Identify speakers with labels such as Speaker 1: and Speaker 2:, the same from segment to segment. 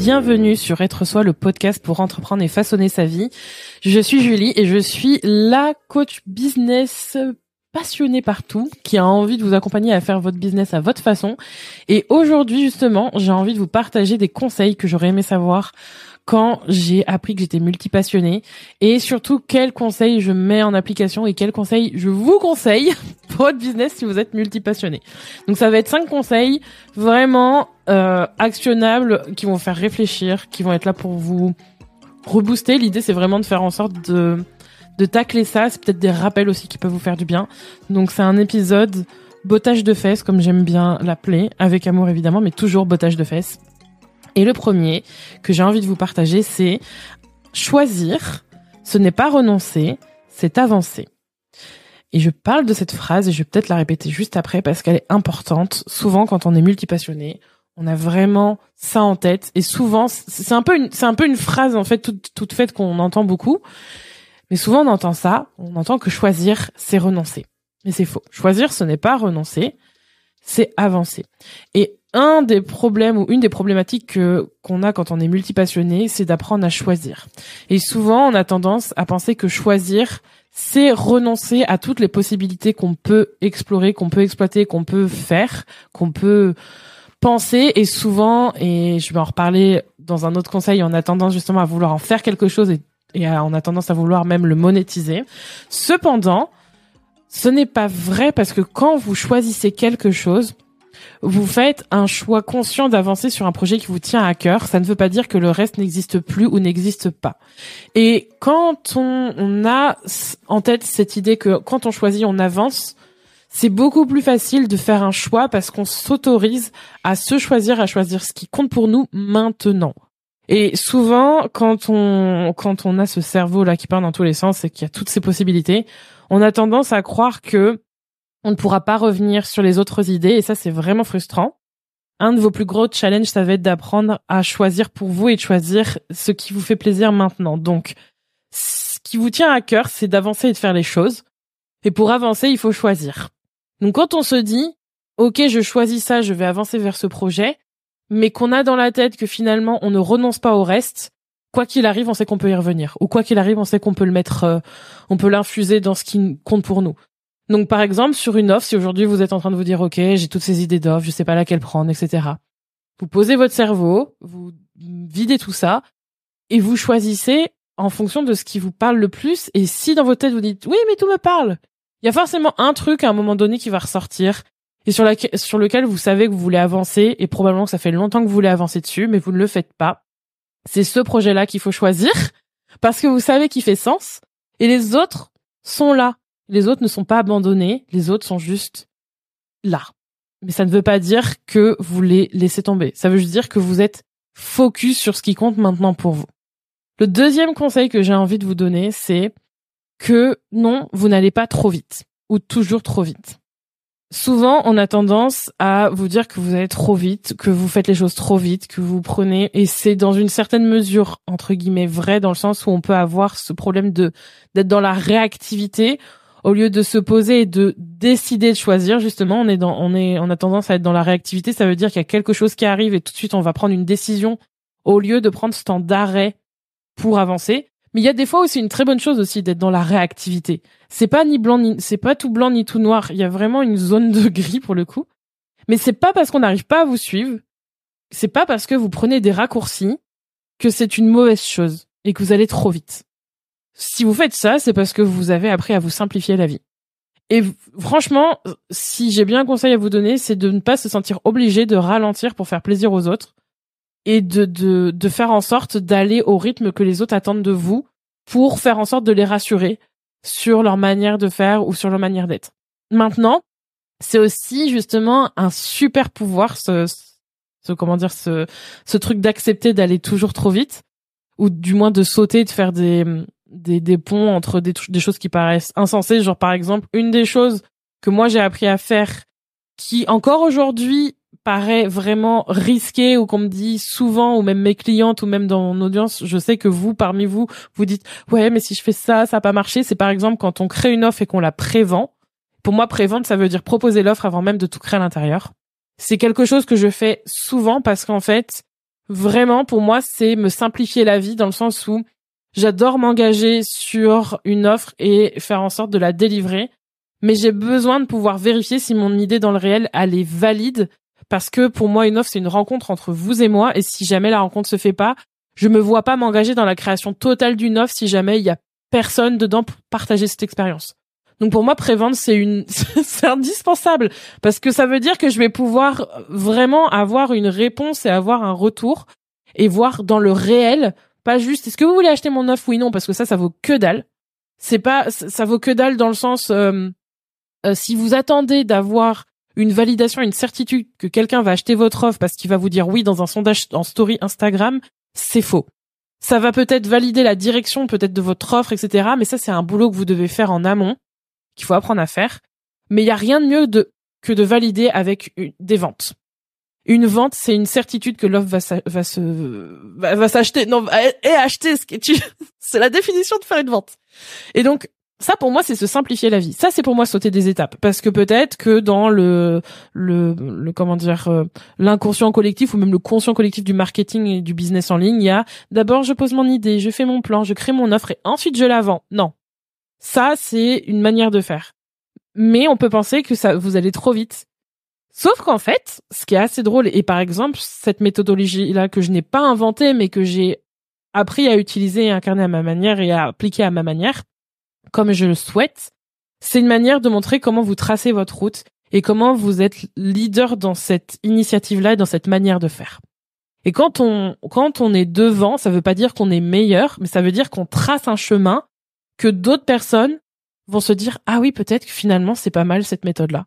Speaker 1: bienvenue sur Être Soi, le podcast pour entreprendre et façonner sa vie. Je suis Julie et je suis la coach business passionnée partout qui a envie de vous accompagner à faire votre business à votre façon. Et aujourd'hui, justement, j'ai envie de vous partager des conseils que j'aurais aimé savoir quand j'ai appris que j'étais multipassionnée et surtout quels conseils je mets en application et quels conseils je vous conseille pour votre business si vous êtes multipassionné. Donc ça va être cinq conseils vraiment euh, actionnables qui vont faire réfléchir, qui vont être là pour vous rebooster. L'idée c'est vraiment de faire en sorte de de tacler ça. C'est peut-être des rappels aussi qui peuvent vous faire du bien. Donc c'est un épisode bottage de fesses comme j'aime bien l'appeler, avec amour évidemment, mais toujours bottage de fesses. Et le premier que j'ai envie de vous partager, c'est choisir, ce n'est pas renoncer, c'est avancer. Et je parle de cette phrase et je vais peut-être la répéter juste après parce qu'elle est importante. Souvent, quand on est multipassionné, on a vraiment ça en tête et souvent, c'est un peu une, c'est un peu une phrase en fait toute, toute faite qu'on entend beaucoup. Mais souvent, on entend ça, on entend que choisir, c'est renoncer. Mais c'est faux. Choisir, ce n'est pas renoncer, c'est avancer. Et un des problèmes ou une des problématiques que qu'on a quand on est multipassionné, c'est d'apprendre à choisir. Et souvent, on a tendance à penser que choisir, c'est renoncer à toutes les possibilités qu'on peut explorer, qu'on peut exploiter, qu'on peut faire, qu'on peut penser. Et souvent, et je vais en reparler dans un autre conseil, on a tendance justement à vouloir en faire quelque chose et, et on a tendance à vouloir même le monétiser. Cependant, ce n'est pas vrai parce que quand vous choisissez quelque chose, vous faites un choix conscient d'avancer sur un projet qui vous tient à cœur. Ça ne veut pas dire que le reste n'existe plus ou n'existe pas. Et quand on, a en tête cette idée que quand on choisit, on avance, c'est beaucoup plus facile de faire un choix parce qu'on s'autorise à se choisir, à choisir ce qui compte pour nous maintenant. Et souvent, quand on quand on a ce cerveau là qui part dans tous les sens et qu'il y a toutes ces possibilités, on a tendance à croire que on ne pourra pas revenir sur les autres idées et ça c'est vraiment frustrant. Un de vos plus gros challenges, ça va être d'apprendre à choisir pour vous et de choisir ce qui vous fait plaisir maintenant. Donc, ce qui vous tient à cœur, c'est d'avancer et de faire les choses. Et pour avancer, il faut choisir. Donc, quand on se dit, OK, je choisis ça, je vais avancer vers ce projet, mais qu'on a dans la tête que finalement, on ne renonce pas au reste, quoi qu'il arrive, on sait qu'on peut y revenir. Ou quoi qu'il arrive, on sait qu'on peut le mettre, euh, on peut l'infuser dans ce qui compte pour nous. Donc par exemple sur une offre, si aujourd'hui vous êtes en train de vous dire ok j'ai toutes ces idées d'offres, je sais pas laquelle prendre, etc. Vous posez votre cerveau, vous videz tout ça et vous choisissez en fonction de ce qui vous parle le plus. Et si dans votre tête vous dites oui mais tout me parle, il y a forcément un truc à un moment donné qui va ressortir et sur, lequel vous savez que vous voulez avancer et probablement que ça fait longtemps que vous voulez avancer dessus mais vous ne le faites pas. C'est ce projet-là qu'il faut choisir parce que vous savez qu'il fait sens et les autres sont là les autres ne sont pas abandonnés, les autres sont juste là. Mais ça ne veut pas dire que vous les laissez tomber. Ça veut juste dire que vous êtes focus sur ce qui compte maintenant pour vous. Le deuxième conseil que j'ai envie de vous donner, c'est que non, vous n'allez pas trop vite ou toujours trop vite. Souvent, on a tendance à vous dire que vous allez trop vite, que vous faites les choses trop vite, que vous prenez, et c'est dans une certaine mesure, entre guillemets, vrai, dans le sens où on peut avoir ce problème de, d'être dans la réactivité, au lieu de se poser et de décider de choisir, justement, on est dans, on est, on a tendance à être dans la réactivité. Ça veut dire qu'il y a quelque chose qui arrive et tout de suite on va prendre une décision au lieu de prendre ce temps d'arrêt pour avancer. Mais il y a des fois aussi une très bonne chose aussi d'être dans la réactivité. C'est pas ni blanc ni, c'est pas tout blanc ni tout noir. Il y a vraiment une zone de gris pour le coup. Mais c'est pas parce qu'on n'arrive pas à vous suivre, c'est pas parce que vous prenez des raccourcis que c'est une mauvaise chose et que vous allez trop vite. Si vous faites ça, c'est parce que vous avez appris à vous simplifier la vie. Et franchement, si j'ai bien un conseil à vous donner, c'est de ne pas se sentir obligé de ralentir pour faire plaisir aux autres et de, de, de faire en sorte d'aller au rythme que les autres attendent de vous pour faire en sorte de les rassurer sur leur manière de faire ou sur leur manière d'être. Maintenant, c'est aussi justement un super pouvoir, ce, ce comment dire, ce, ce truc d'accepter d'aller toujours trop vite ou du moins de sauter, de faire des, des, des ponts entre des, des choses qui paraissent insensées. Genre, par exemple, une des choses que moi j'ai appris à faire qui encore aujourd'hui paraît vraiment risqué ou qu'on me dit souvent ou même mes clientes ou même dans mon audience, je sais que vous parmi vous vous dites ouais mais si je fais ça ça va pas marcher, c'est par exemple quand on crée une offre et qu'on la prévend. Pour moi prévendre ça veut dire proposer l'offre avant même de tout créer à l'intérieur. C'est quelque chose que je fais souvent parce qu'en fait Vraiment, pour moi, c'est me simplifier la vie dans le sens où j'adore m'engager sur une offre et faire en sorte de la délivrer. Mais j'ai besoin de pouvoir vérifier si mon idée dans le réel, elle est valide. Parce que pour moi, une offre, c'est une rencontre entre vous et moi. Et si jamais la rencontre se fait pas, je me vois pas m'engager dans la création totale d'une offre si jamais il y a personne dedans pour partager cette expérience. Donc pour moi, prévendre, c'est une, c'est indispensable parce que ça veut dire que je vais pouvoir vraiment avoir une réponse et avoir un retour et voir dans le réel, pas juste est-ce que vous voulez acheter mon offre oui non parce que ça ça vaut que dalle. C'est pas ça vaut que dalle dans le sens euh, euh, si vous attendez d'avoir une validation, une certitude que quelqu'un va acheter votre offre parce qu'il va vous dire oui dans un sondage en story Instagram, c'est faux. Ça va peut-être valider la direction peut-être de votre offre, etc. Mais ça, c'est un boulot que vous devez faire en amont qu'il faut apprendre à faire. Mais il y a rien de mieux que de valider avec des ventes. Une vente, c'est une certitude que l'offre va, va se va, s'acheter. Non, et acheter. Ce tu, c'est la définition de faire une vente. Et donc ça pour moi c'est se simplifier la vie. Ça c'est pour moi sauter des étapes parce que peut-être que dans le le, le comment dire euh, l'inconscient collectif ou même le conscient collectif du marketing et du business en ligne, il y a d'abord je pose mon idée, je fais mon plan, je crée mon offre et ensuite je la vends. Non. Ça, c'est une manière de faire. Mais on peut penser que ça, vous allez trop vite. Sauf qu'en fait, ce qui est assez drôle, et par exemple, cette méthodologie-là que je n'ai pas inventée, mais que j'ai appris à utiliser et incarner à ma manière et à appliquer à ma manière, comme je le souhaite, c'est une manière de montrer comment vous tracez votre route et comment vous êtes leader dans cette initiative-là et dans cette manière de faire. Et quand on, quand on est devant, ça veut pas dire qu'on est meilleur, mais ça veut dire qu'on trace un chemin que d'autres personnes vont se dire ah oui peut-être que finalement c'est pas mal cette méthode là.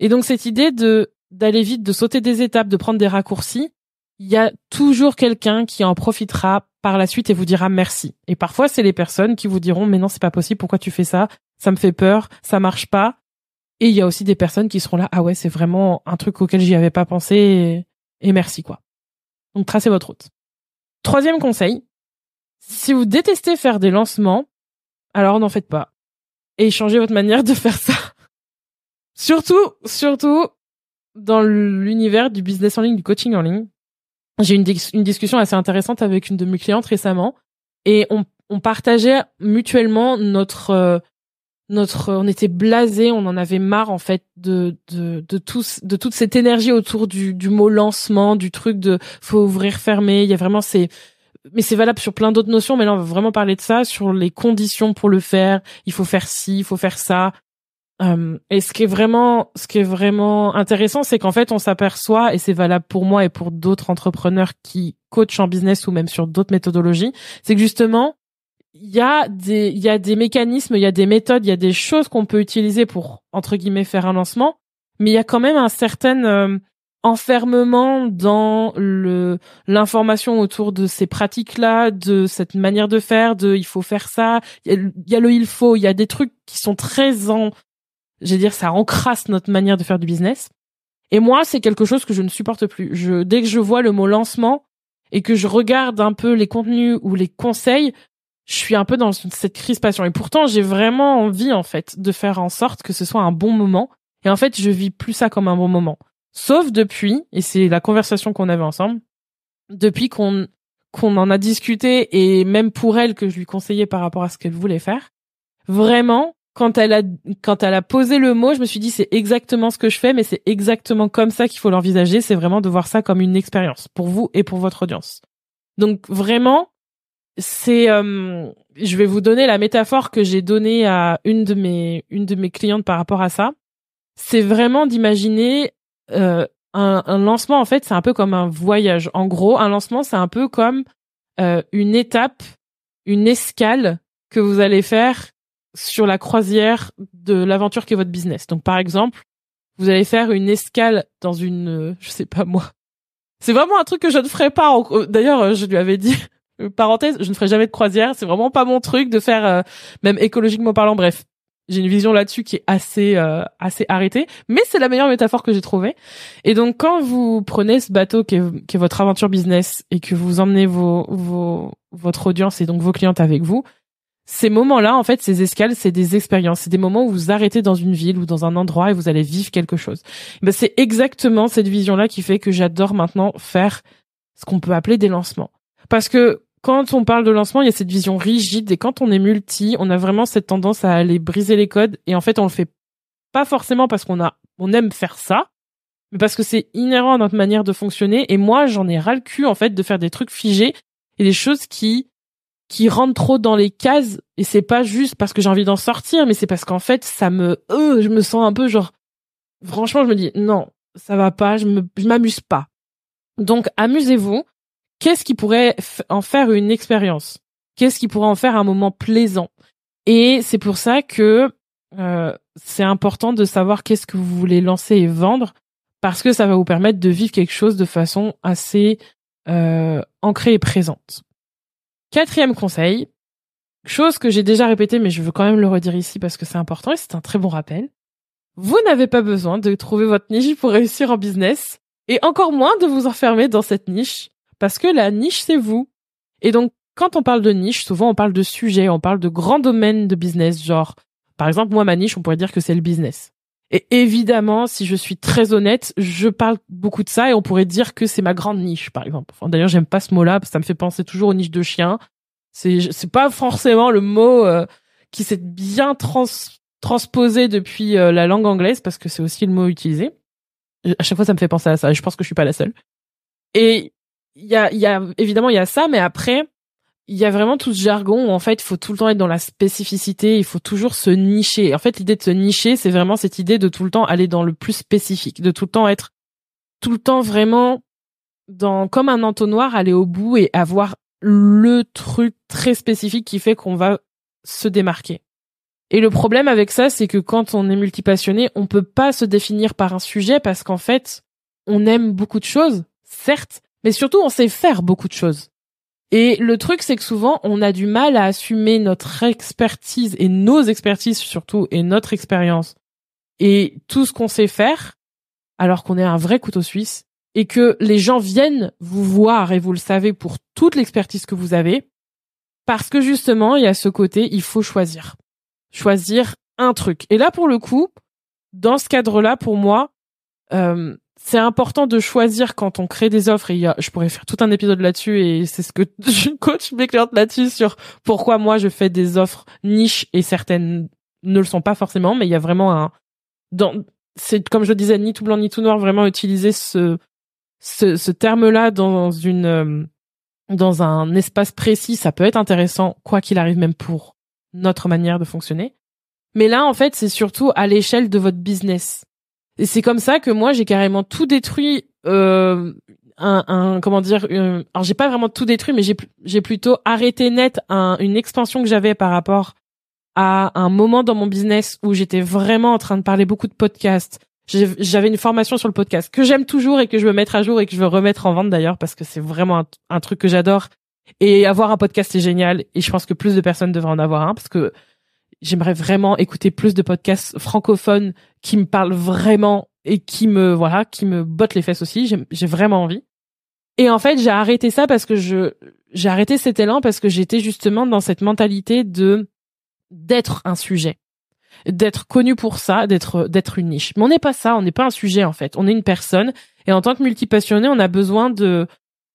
Speaker 1: Et donc cette idée de d'aller vite, de sauter des étapes, de prendre des raccourcis, il y a toujours quelqu'un qui en profitera par la suite et vous dira merci. Et parfois c'est les personnes qui vous diront mais non c'est pas possible, pourquoi tu fais ça? Ça me fait peur, ça marche pas. Et il y a aussi des personnes qui seront là ah ouais c'est vraiment un truc auquel j'y avais pas pensé et, et merci quoi. Donc tracez votre route. Troisième conseil, si vous détestez faire des lancements, alors n'en faites pas. Et changez votre manière de faire ça. Surtout, surtout dans l'univers du business en ligne, du coaching en ligne. J'ai eu une, discussion assez intéressante avec une de mes clientes récemment et on, on partageait mutuellement notre euh, notre on était blasé, on en avait marre en fait de de de tous de toute cette énergie autour du du mot lancement, du truc de faut ouvrir fermer, il y a vraiment ces mais c'est valable sur plein d'autres notions, mais là on va vraiment parler de ça, sur les conditions pour le faire, il faut faire ci, il faut faire ça. Euh, et ce qui est vraiment, ce qui est vraiment intéressant, c'est qu'en fait on s'aperçoit, et c'est valable pour moi et pour d'autres entrepreneurs qui coachent en business ou même sur d'autres méthodologies, c'est que justement il y a des, il y a des mécanismes, il y a des méthodes, il y a des choses qu'on peut utiliser pour entre guillemets faire un lancement, mais il y a quand même un certain euh, enfermement dans le l'information autour de ces pratiques-là, de cette manière de faire, de il faut faire ça, il y, a le il faut, il y a des trucs qui sont très en, je dire, ça encrasse notre manière de faire du business. Et moi, c'est quelque chose que je ne supporte plus. Je, dès que je vois le mot lancement et que je regarde un peu les contenus ou les conseils, je suis un peu dans cette crispation. Et pourtant, j'ai vraiment envie, en fait, de faire en sorte que ce soit un bon moment. Et en fait, je vis plus ça comme un bon moment. Sauf depuis, et c'est la conversation qu'on avait ensemble, depuis qu'on qu'on en a discuté et même pour elle que je lui conseillais par rapport à ce qu'elle voulait faire, vraiment quand elle a quand elle a posé le mot, je me suis dit c'est exactement ce que je fais, mais c'est exactement comme ça qu'il faut l'envisager. C'est vraiment de voir ça comme une expérience pour vous et pour votre audience. Donc vraiment, c'est, euh, je vais vous donner la métaphore que j'ai donnée à une de mes une de mes clientes par rapport à ça. C'est vraiment d'imaginer euh, un, lancement, en fait, c'est un peu comme un voyage. En gros, un lancement, c'est un peu comme euh, une étape, une escale que vous allez faire sur la croisière de l'aventure qui est votre business. Donc, par exemple, vous allez faire une escale dans une, euh, je sais pas moi. C'est vraiment un truc que je ne ferai pas. D'ailleurs, je lui avais dit, parenthèse, je ne ferai jamais de croisière. C'est vraiment pas mon truc de faire, même écologiquement parlant. Bref, j'ai une vision là-dessus qui est assez euh, assez arrêtée, mais c'est la meilleure métaphore que j'ai trouvée. Et donc quand vous prenez ce bateau qui est, qui est votre aventure business et que vous emmenez vos, vos votre audience et donc vos clientes avec vous, ces moments-là, en fait, ces escales, c'est des expériences, c'est des moments où vous arrêtez dans une ville ou dans un endroit et vous allez vivre quelque chose. Ben, c'est exactement cette vision-là qui fait que j'adore maintenant faire ce qu'on peut appeler des lancements. Parce que quand on parle de lancement, il y a cette vision rigide et quand on est multi, on a vraiment cette tendance à aller briser les codes et en fait, on le fait pas forcément parce qu'on a on aime faire ça, mais parce que c'est inhérent à notre manière de fonctionner et moi, j'en ai ras le cul en fait de faire des trucs figés et des choses qui qui rentrent trop dans les cases et c'est pas juste parce que j'ai envie d'en sortir, mais c'est parce qu'en fait, ça me euh, je me sens un peu genre franchement, je me dis non, ça va pas, je me je m'amuse pas. Donc amusez-vous qu'est-ce qui pourrait en faire une expérience? Qu'est-ce qui pourrait en faire un moment plaisant? Et c'est pour ça que euh, c'est important de savoir qu'est-ce que vous voulez lancer et vendre parce que ça va vous permettre de vivre quelque chose de façon assez euh, ancrée et présente. Quatrième conseil, chose que j'ai déjà répété mais je veux quand même le redire ici parce que c'est important et c'est un très bon rappel. Vous n'avez pas besoin de trouver votre niche pour réussir en business et encore moins de vous enfermer dans cette niche parce que la niche, c'est vous. Et donc, quand on parle de niche, souvent on parle de sujet, on parle de grands domaines de business, genre, par exemple, moi, ma niche, on pourrait dire que c'est le business. Et évidemment, si je suis très honnête, je parle beaucoup de ça et on pourrait dire que c'est ma grande niche, par exemple. D'ailleurs, j'aime pas ce mot-là parce que ça me fait penser toujours aux niches de chiens. C'est, c'est pas forcément le mot euh, qui s'est bien trans, transposé depuis euh, la langue anglaise parce que c'est aussi le mot utilisé. À chaque fois, ça me fait penser à ça. Je pense que je suis pas la seule. Et il y a, y a évidemment il y a ça, mais après il y a vraiment tout ce jargon où en fait il faut tout le temps être dans la spécificité, il faut toujours se nicher. En fait l'idée de se nicher, c'est vraiment cette idée de tout le temps aller dans le plus spécifique, de tout le temps être tout le temps vraiment dans comme un entonnoir, aller au bout et avoir le truc très spécifique qui fait qu'on va se démarquer. Et le problème avec ça, c'est que quand on est multipassionné, on peut pas se définir par un sujet parce qu'en fait, on aime beaucoup de choses, certes, mais surtout on sait faire beaucoup de choses. Et le truc, c'est que souvent, on a du mal à assumer notre expertise et nos expertises surtout et notre expérience et tout ce qu'on sait faire, alors qu'on est un vrai couteau suisse et que les gens viennent vous voir et vous le savez pour toute l'expertise que vous avez, parce que justement, il y a ce côté, il faut choisir. Choisir un truc. Et là, pour le coup, dans ce cadre-là, pour moi, euh, c'est important de choisir quand on crée des offres. Et je pourrais faire tout un épisode là-dessus et c'est ce que je coach mes clientes là-dessus sur pourquoi moi je fais des offres niches et certaines ne le sont pas forcément. Mais il y a vraiment un dans c'est comme je disais ni tout blanc ni tout noir vraiment utiliser ce ce, ce terme-là dans une euh, dans un espace précis ça peut être intéressant quoi qu'il arrive même pour notre manière de fonctionner. Mais là en fait c'est surtout à l'échelle de votre business et c'est comme ça que moi j'ai carrément tout détruit. Euh, un, un, comment dire alors j'ai pas vraiment tout détruit mais j'ai j'ai plutôt arrêté net un, une expansion que j'avais par rapport à un moment dans mon business où j'étais vraiment en train de parler beaucoup de podcasts j'avais une formation sur le podcast que j'aime toujours et que je veux mettre à jour et que je veux remettre en vente d'ailleurs parce que c'est vraiment un, truc que j'adore et avoir un podcast c'est génial et je pense que plus de personnes devraient en avoir un parce que j'aimerais vraiment écouter plus de podcasts francophones qui me parlent vraiment et qui me voilà, qui me bottent les fesses aussi. J'ai vraiment envie. Et en fait, j'ai arrêté ça parce que je j'ai arrêté cet élan parce que j'étais justement dans cette mentalité de d'être un sujet, d'être connu pour ça, d'être d'être une niche. Mais on n'est pas ça, on n'est pas un sujet en fait. On est une personne et en tant que multipassionné, on a besoin de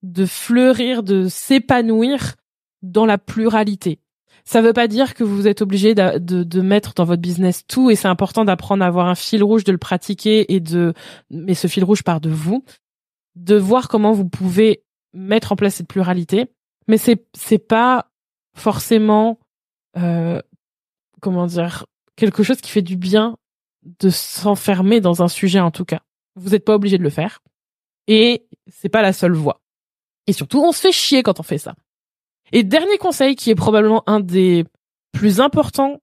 Speaker 1: de fleurir, de s'épanouir dans la pluralité. Ça veut pas dire que vous êtes obligé de, de, de, mettre dans votre business tout et c'est important d'apprendre à avoir un fil rouge, de le pratiquer et de, mais ce fil rouge part de vous, de voir comment vous pouvez mettre en place cette pluralité. Mais c'est, c'est pas forcément, euh, comment dire, quelque chose qui fait du bien de s'enfermer dans un sujet en tout cas. Vous n'êtes pas obligé de le faire. Et c'est pas la seule voie. Et surtout, on se fait chier quand on fait ça. Et dernier conseil qui est probablement un des plus importants.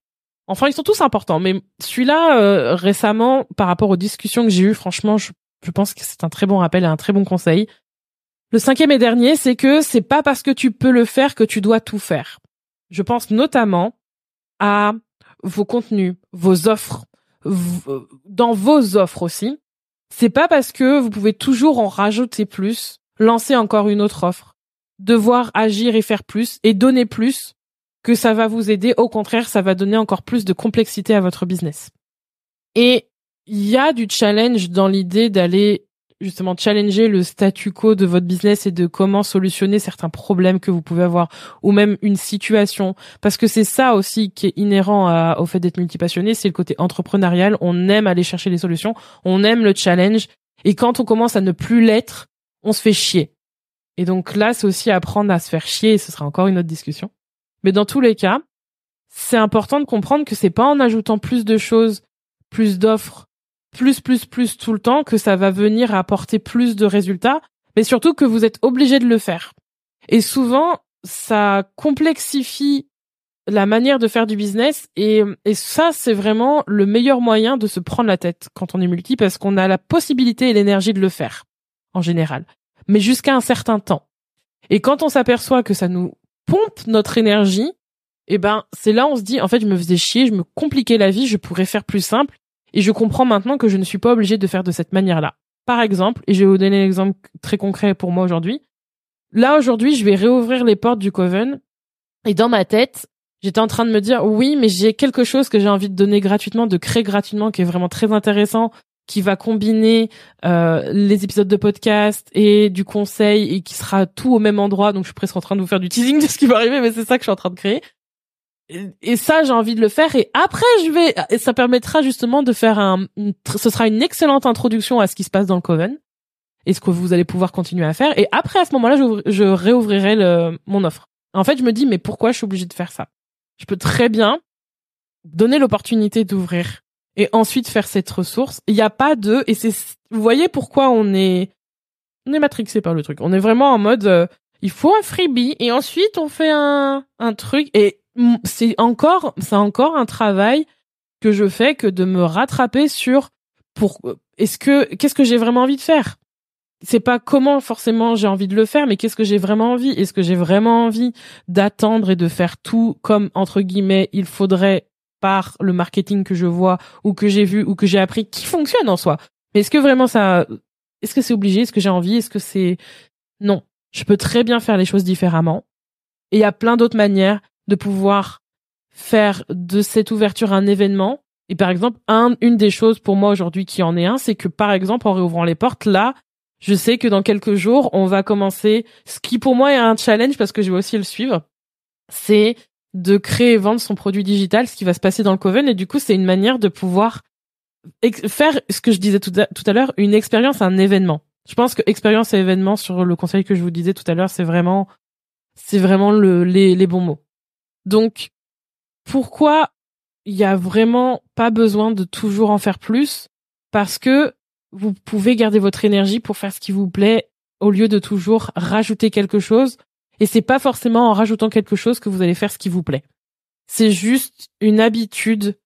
Speaker 1: Enfin, ils sont tous importants, mais celui-là euh, récemment, par rapport aux discussions que j'ai eues, franchement, je, je pense que c'est un très bon rappel et un très bon conseil. Le cinquième et dernier, c'est que c'est pas parce que tu peux le faire que tu dois tout faire. Je pense notamment à vos contenus, vos offres, dans vos offres aussi. C'est pas parce que vous pouvez toujours en rajouter plus, lancer encore une autre offre, devoir agir et faire plus et donner plus que ça va vous aider. Au contraire, ça va donner encore plus de complexité à votre business. Et il y a du challenge dans l'idée d'aller justement challenger le statu quo de votre business et de comment solutionner certains problèmes que vous pouvez avoir ou même une situation parce que c'est ça aussi qui est inhérent au fait d'être multipassionné, c'est le côté entrepreneurial, on aime aller chercher les solutions, on aime le challenge et quand on commence à ne plus l'être, on se fait chier. Et donc là, c'est aussi apprendre à se faire chier et ce sera encore une autre discussion. Mais dans tous les cas, c'est important de comprendre que c'est pas en ajoutant plus de choses, plus d'offres, plus, plus, plus tout le temps que ça va venir apporter plus de résultats, mais surtout que vous êtes obligé de le faire. Et souvent, ça complexifie la manière de faire du business et, et ça, c'est vraiment le meilleur moyen de se prendre la tête quand on est multi parce qu'on a la possibilité et l'énergie de le faire, en général. Mais jusqu'à un certain temps. Et quand on s'aperçoit que ça nous pompe notre énergie, eh ben, c'est là on se dit, en fait, je me faisais chier, je me compliquais la vie, je pourrais faire plus simple et je comprends maintenant que je ne suis pas obligée de faire de cette manière-là. Par exemple, et je vais vous donner un exemple très concret pour moi aujourd'hui. Là, aujourd'hui, je vais réouvrir les portes du Coven. Et dans ma tête, j'étais en train de me dire, oui, mais j'ai quelque chose que j'ai envie de donner gratuitement, de créer gratuitement, qui est vraiment très intéressant, qui va combiner euh, les épisodes de podcast et du conseil et qui sera tout au même endroit. Donc, je suis presque en train de vous faire du teasing de ce qui va arriver, mais c'est ça que je suis en train de créer. Et ça j'ai envie de le faire. Et après je vais et ça permettra justement de faire un ce sera une excellente introduction à ce qui se passe dans le coven et ce que vous allez pouvoir continuer à faire. Et après à ce moment-là je, je réouvrirai le, mon offre. En fait je me dis mais pourquoi je suis obligée de faire ça? Je peux très bien donner l'opportunité d'ouvrir et ensuite faire cette ressource. Il n'y a pas de et c'est vous voyez pourquoi on est on est matrixé par le truc. On est vraiment en mode euh, il faut un freebie et ensuite on fait un un truc. Et c'est encore, c'est encore un travail que je fais que de me rattraper sur pour est-ce que qu'est-ce que j'ai vraiment envie de faire? C'est pas comment forcément j'ai envie de le faire mais qu'est-ce que j'ai vraiment envie? Est-ce que j'ai vraiment envie d'attendre et de faire tout comme entre guillemets il faudrait par le marketing que je vois ou que j'ai vu ou que j'ai appris qui fonctionne en soi. Mais est-ce que vraiment ça est-ce que c'est obligé? Est-ce que j'ai envie? Est-ce que c'est non. Je peux très bien faire les choses différemment. Et il y a plein d'autres manières de pouvoir faire de cette ouverture un événement. Et par exemple, un, une des choses pour moi aujourd'hui qui en est un, c'est que par exemple, en réouvrant les portes, là, je sais que dans quelques jours, on va commencer, ce qui pour moi est un challenge parce que je vais aussi le suivre, c'est de créer et vendre son produit digital, ce qui va se passer dans le Coven. Et du coup, c'est une manière de pouvoir faire ce que je disais tout à, tout à l'heure, une expérience, un événement. Je pense que expérience et événement sur le conseil que je vous disais tout à l'heure, c'est vraiment, c'est vraiment le, les, les bons mots. Donc, pourquoi il y a vraiment pas besoin de toujours en faire plus? Parce que vous pouvez garder votre énergie pour faire ce qui vous plaît au lieu de toujours rajouter quelque chose. Et c'est pas forcément en rajoutant quelque chose que vous allez faire ce qui vous plaît. C'est juste une habitude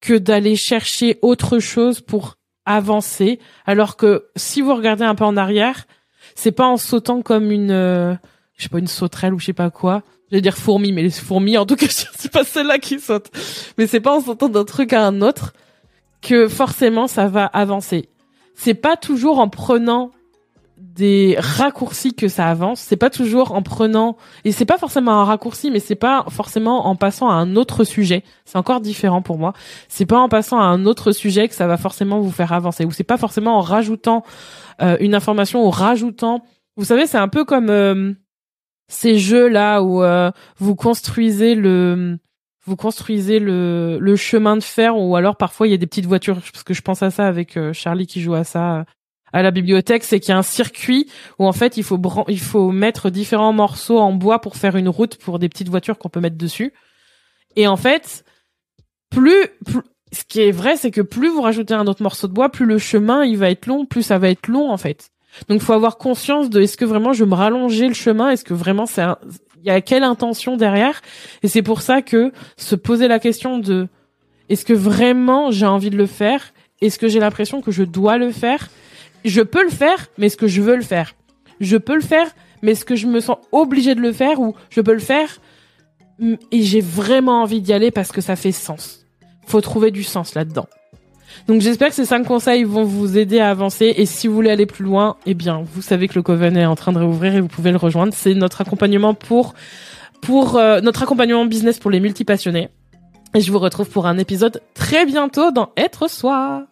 Speaker 1: que d'aller chercher autre chose pour avancer. Alors que si vous regardez un peu en arrière, c'est pas en sautant comme une, euh, je sais pas, une sauterelle ou je sais pas quoi, je vais dire fourmi, mais les fourmis, en tout cas, c'est pas celle-là qui saute. Mais c'est pas en sautant d'un truc à un autre que forcément ça va avancer. C'est pas toujours en prenant des raccourcis que ça avance. C'est pas toujours en prenant, et c'est pas forcément un raccourci, mais c'est pas forcément en passant à un autre sujet. C'est encore différent pour moi. C'est pas en passant à un autre sujet que ça va forcément vous faire avancer. Ou c'est pas forcément en rajoutant euh, une information ou rajoutant. Vous savez, c'est un peu comme euh, ces jeux là où euh, vous construisez le vous construisez le, le chemin de fer ou alors parfois il y a des petites voitures parce que je pense à ça avec euh, Charlie qui joue à ça à la bibliothèque c'est qu'il y a un circuit où en fait il faut il faut mettre différents morceaux en bois pour faire une route pour des petites voitures qu'on peut mettre dessus. Et en fait plus, plus ce qui est vrai c'est que plus vous rajoutez un autre morceau de bois plus le chemin il va être long plus ça va être long en fait. Donc, faut avoir conscience de est-ce que vraiment je me rallonger le chemin, est-ce que vraiment c'est, il y a quelle intention derrière? Et c'est pour ça que se poser la question de est-ce que vraiment j'ai envie de le faire? Est-ce que j'ai l'impression que je dois le faire? Je peux le faire, mais est-ce que je veux le faire Je peux le faire, mais est-ce que je me sens obligée de le faire ou je peux le faire et j'ai vraiment envie d'y aller parce que ça fait sens. Faut trouver du sens là-dedans. Donc j'espère que ces cinq conseils vont vous aider à avancer. Et si vous voulez aller plus loin, eh bien, vous savez que le Coven est en train de réouvrir et vous pouvez le rejoindre. C'est notre accompagnement pour pour euh, notre accompagnement business pour les multipassionnés. Et je vous retrouve pour un épisode très bientôt dans Être Soi.